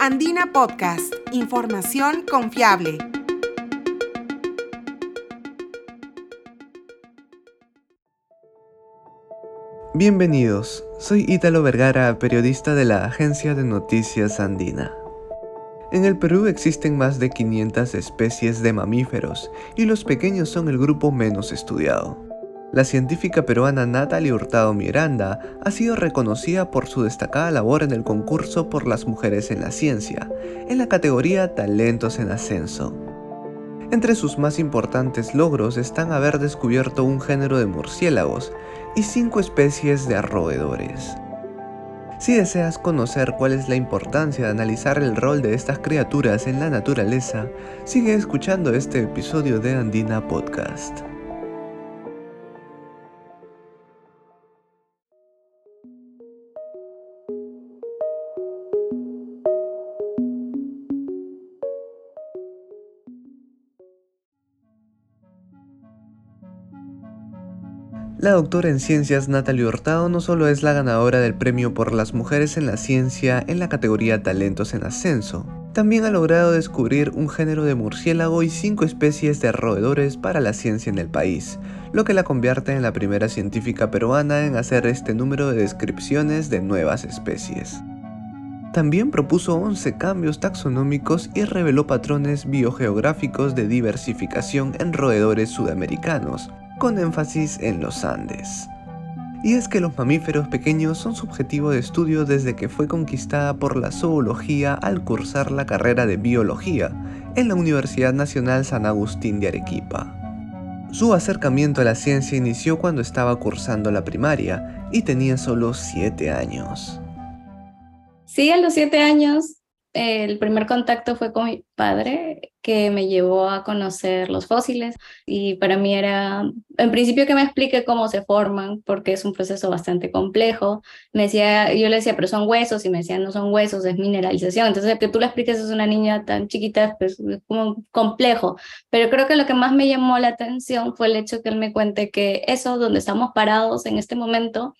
Andina Podcast, información confiable. Bienvenidos, soy Ítalo Vergara, periodista de la agencia de noticias Andina. En el Perú existen más de 500 especies de mamíferos y los pequeños son el grupo menos estudiado. La científica peruana Natalie Hurtado Miranda ha sido reconocida por su destacada labor en el concurso por las mujeres en la ciencia, en la categoría Talentos en Ascenso. Entre sus más importantes logros están haber descubierto un género de murciélagos y cinco especies de roedores. Si deseas conocer cuál es la importancia de analizar el rol de estas criaturas en la naturaleza, sigue escuchando este episodio de Andina Podcast. La doctora en ciencias Natalie Hurtado no solo es la ganadora del premio por las mujeres en la ciencia en la categoría Talentos en Ascenso, también ha logrado descubrir un género de murciélago y cinco especies de roedores para la ciencia en el país, lo que la convierte en la primera científica peruana en hacer este número de descripciones de nuevas especies. También propuso 11 cambios taxonómicos y reveló patrones biogeográficos de diversificación en roedores sudamericanos, con énfasis en los Andes. Y es que los mamíferos pequeños son su objetivo de estudio desde que fue conquistada por la zoología al cursar la carrera de biología en la Universidad Nacional San Agustín de Arequipa. Su acercamiento a la ciencia inició cuando estaba cursando la primaria y tenía solo 7 años. Sí, a los 7 años el primer contacto fue con mi padre, que me llevó a conocer los fósiles y para mí era, en principio que me explique cómo se forman, porque es un proceso bastante complejo. Me decía, yo le decía, pero son huesos, y me decía, no son huesos, es mineralización. Entonces, que tú le expliques a una niña tan chiquita, pues es como complejo. Pero creo que lo que más me llamó la atención fue el hecho que él me cuente que eso, donde estamos parados en este momento,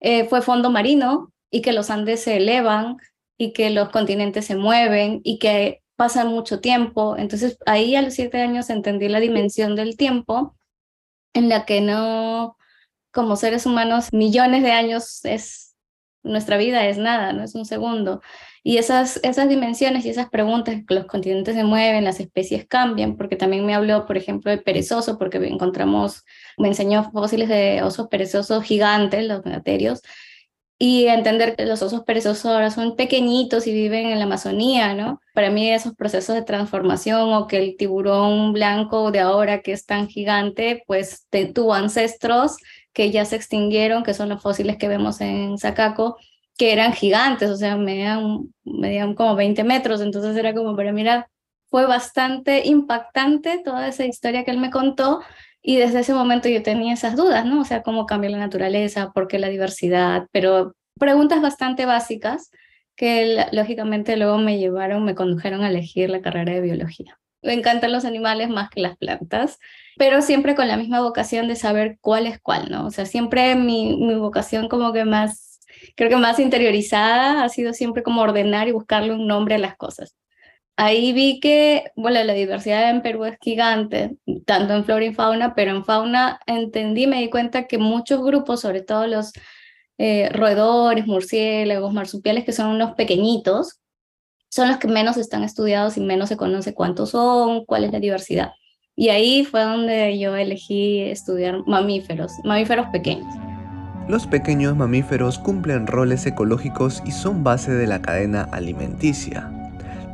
eh, fue fondo marino y que los Andes se elevan y que los continentes se mueven y que pasa mucho tiempo. Entonces ahí a los siete años entendí la dimensión del tiempo en la que no, como seres humanos, millones de años es, nuestra vida es nada, no es un segundo. Y esas, esas dimensiones y esas preguntas, que los continentes se mueven, las especies cambian, porque también me habló, por ejemplo, de perezoso, porque encontramos, me enseñó fósiles de osos perezosos gigantes, los megaterios, y entender que los osos perezosos ahora son pequeñitos y viven en la Amazonía, ¿no? Para mí esos procesos de transformación o que el tiburón blanco de ahora que es tan gigante, pues tuvo ancestros que ya se extinguieron, que son los fósiles que vemos en Sacaco, que eran gigantes, o sea, medían, medían como 20 metros, entonces era como para mirar, fue bastante impactante toda esa historia que él me contó y desde ese momento yo tenía esas dudas, ¿no? O sea, cómo cambia la naturaleza, por qué la diversidad, pero preguntas bastante básicas que lógicamente luego me llevaron, me condujeron a elegir la carrera de biología. Me encantan los animales más que las plantas, pero siempre con la misma vocación de saber cuál es cuál, ¿no? O sea, siempre mi, mi vocación como que más, creo que más interiorizada ha sido siempre como ordenar y buscarle un nombre a las cosas ahí vi que, bueno, la diversidad en Perú es gigante, tanto en flora y fauna, pero en fauna entendí, me di cuenta que muchos grupos, sobre todo los eh, roedores, murciélagos, marsupiales, que son unos pequeñitos, son los que menos están estudiados y menos se conoce cuántos son, cuál es la diversidad. Y ahí fue donde yo elegí estudiar mamíferos, mamíferos pequeños. Los pequeños mamíferos cumplen roles ecológicos y son base de la cadena alimenticia.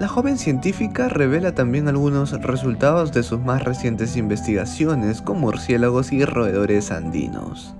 La joven científica revela también algunos resultados de sus más recientes investigaciones con murciélagos y roedores andinos.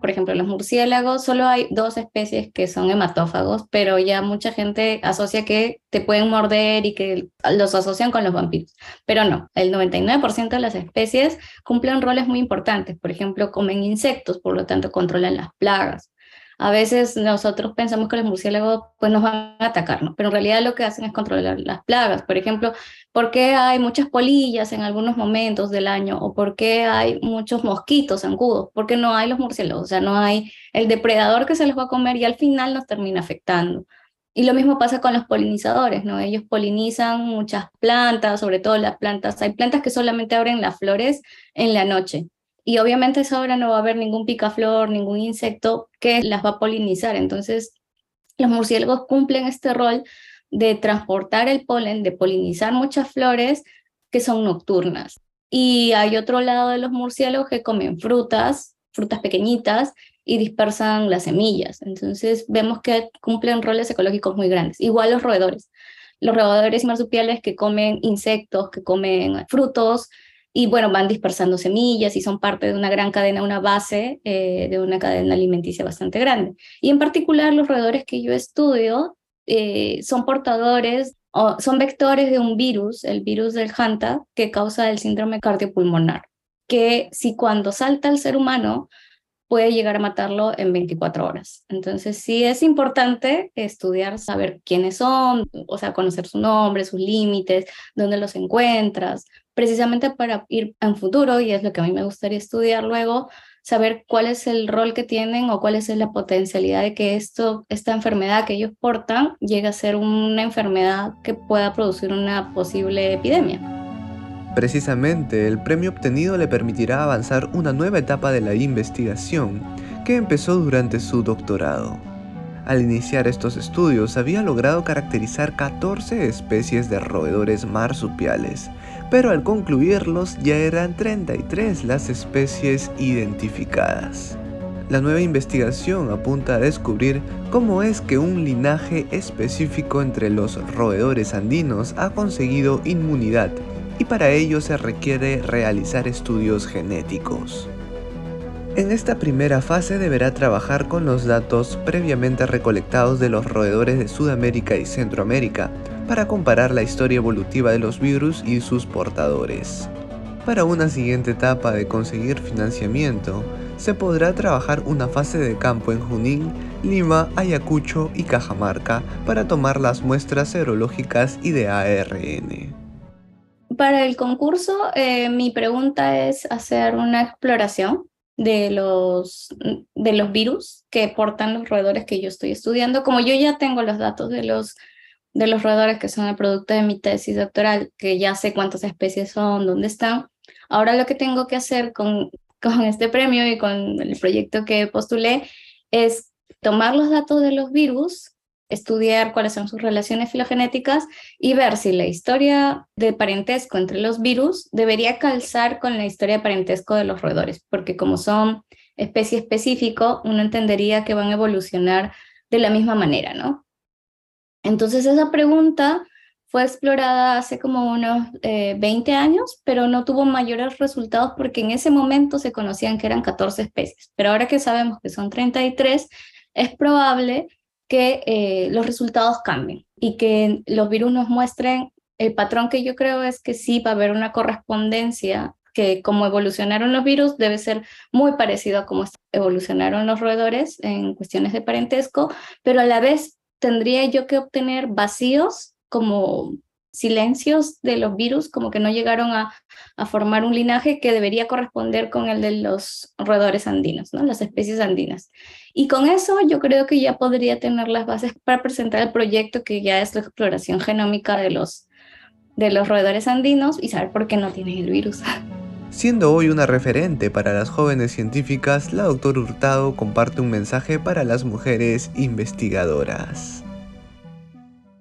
Por ejemplo, los murciélagos, solo hay dos especies que son hematófagos, pero ya mucha gente asocia que te pueden morder y que los asocian con los vampiros. Pero no, el 99% de las especies cumplen roles muy importantes. Por ejemplo, comen insectos, por lo tanto controlan las plagas a veces nosotros pensamos que los murciélagos pues, nos van a atacar, pero en realidad lo que hacen es controlar las plagas. Por ejemplo, ¿por qué hay muchas polillas en algunos momentos del año? ¿O por qué hay muchos mosquitos zancudos? Porque no hay los murciélagos, o sea, no hay el depredador que se los va a comer y al final nos termina afectando. Y lo mismo pasa con los polinizadores, ¿no? Ellos polinizan muchas plantas, sobre todo las plantas. Hay plantas que solamente abren las flores en la noche. Y obviamente esa hora no va a haber ningún picaflor, ningún insecto que las va a polinizar. Entonces, los murciélagos cumplen este rol de transportar el polen, de polinizar muchas flores que son nocturnas. Y hay otro lado de los murciélagos que comen frutas, frutas pequeñitas, y dispersan las semillas. Entonces vemos que cumplen roles ecológicos muy grandes. Igual los roedores. Los roedores y marsupiales que comen insectos, que comen frutos, y bueno, van dispersando semillas y son parte de una gran cadena, una base eh, de una cadena alimenticia bastante grande. Y en particular los roedores que yo estudio eh, son portadores o son vectores de un virus, el virus del Hanta, que causa el síndrome cardiopulmonar, que si cuando salta al ser humano puede llegar a matarlo en 24 horas. Entonces sí es importante estudiar, saber quiénes son, o sea, conocer su nombre, sus límites, dónde los encuentras, precisamente para ir en futuro, y es lo que a mí me gustaría estudiar luego, saber cuál es el rol que tienen o cuál es la potencialidad de que esto, esta enfermedad que ellos portan llegue a ser una enfermedad que pueda producir una posible epidemia. Precisamente, el premio obtenido le permitirá avanzar una nueva etapa de la investigación que empezó durante su doctorado. Al iniciar estos estudios había logrado caracterizar 14 especies de roedores marsupiales, pero al concluirlos ya eran 33 las especies identificadas. La nueva investigación apunta a descubrir cómo es que un linaje específico entre los roedores andinos ha conseguido inmunidad y para ello se requiere realizar estudios genéticos. En esta primera fase deberá trabajar con los datos previamente recolectados de los roedores de Sudamérica y Centroamérica para comparar la historia evolutiva de los virus y sus portadores. Para una siguiente etapa de conseguir financiamiento, se podrá trabajar una fase de campo en Junín, Lima, Ayacucho y Cajamarca para tomar las muestras serológicas y de ARN. Para el concurso, eh, mi pregunta es hacer una exploración de los, de los virus que portan los roedores que yo estoy estudiando. Como yo ya tengo los datos de los, de los roedores que son el producto de mi tesis doctoral, que ya sé cuántas especies son, dónde están, ahora lo que tengo que hacer con, con este premio y con el proyecto que postulé es tomar los datos de los virus estudiar cuáles son sus relaciones filogenéticas y ver si la historia de parentesco entre los virus debería calzar con la historia de parentesco de los roedores, porque como son especie específico, uno entendería que van a evolucionar de la misma manera, ¿no? Entonces esa pregunta fue explorada hace como unos 20 eh, años, pero no tuvo mayores resultados porque en ese momento se conocían que eran 14 especies, pero ahora que sabemos que son 33, es probable que eh, los resultados cambien y que los virus nos muestren el patrón que yo creo es que sí va a haber una correspondencia que como evolucionaron los virus debe ser muy parecido a cómo evolucionaron los roedores en cuestiones de parentesco, pero a la vez tendría yo que obtener vacíos como silencios de los virus, como que no llegaron a, formar un linaje que debería corresponder con el de los roedores andinos, ¿no? las especies andinas. Y con eso yo creo que ya podría tener las bases para presentar el proyecto que ya es la exploración genómica de los, de los roedores andinos y saber por qué no tienen el virus. Siendo hoy una referente para las jóvenes científicas, la doctora Hurtado comparte un mensaje para las mujeres investigadoras.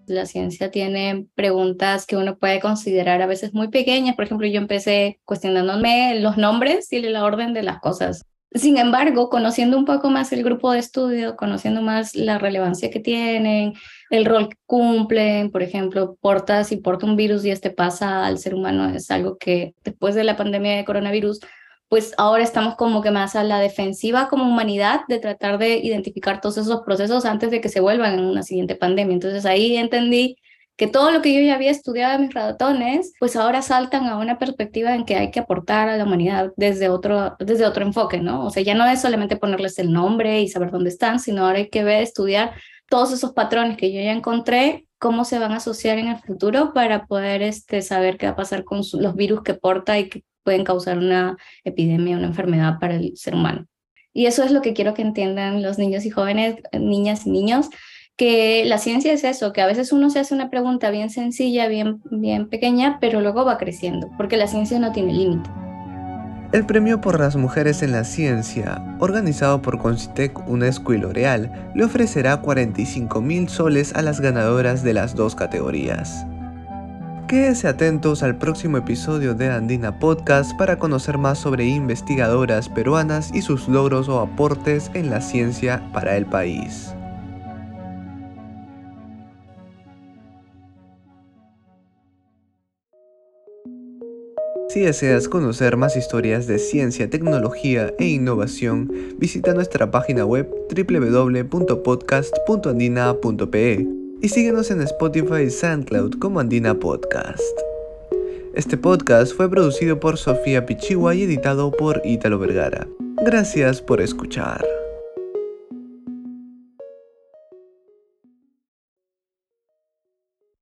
La ciencia tiene preguntas que uno puede considerar a veces muy pequeñas. Por ejemplo, yo empecé cuestionándome los nombres y la orden de las cosas. Sin embargo, conociendo un poco más el grupo de estudio, conociendo más la relevancia que tienen, el rol que cumplen, por ejemplo, porta, si porta un virus y este pasa al ser humano, es algo que después de la pandemia de coronavirus pues ahora estamos como que más a la defensiva como humanidad de tratar de identificar todos esos procesos antes de que se vuelvan en una siguiente pandemia. Entonces ahí entendí que todo lo que yo ya había estudiado en mis ratones, pues ahora saltan a una perspectiva en que hay que aportar a la humanidad desde otro, desde otro enfoque, ¿no? O sea, ya no es solamente ponerles el nombre y saber dónde están, sino ahora hay que ver, estudiar todos esos patrones que yo ya encontré, cómo se van a asociar en el futuro para poder este, saber qué va a pasar con los virus que porta y que pueden causar una epidemia, una enfermedad para el ser humano. Y eso es lo que quiero que entiendan los niños y jóvenes, niñas y niños, que la ciencia es eso, que a veces uno se hace una pregunta bien sencilla, bien, bien pequeña, pero luego va creciendo, porque la ciencia no tiene límite. El premio por las mujeres en la ciencia, organizado por Concitec, UNESCO y L'Oreal, le ofrecerá 45 mil soles a las ganadoras de las dos categorías. Quédense atentos al próximo episodio de Andina Podcast para conocer más sobre investigadoras peruanas y sus logros o aportes en la ciencia para el país. Si deseas conocer más historias de ciencia, tecnología e innovación, visita nuestra página web www.podcast.andina.pe y síguenos en Spotify y SoundCloud como Andina Podcast. Este podcast fue producido por Sofía Pichigua y editado por Ítalo Vergara. Gracias por escuchar.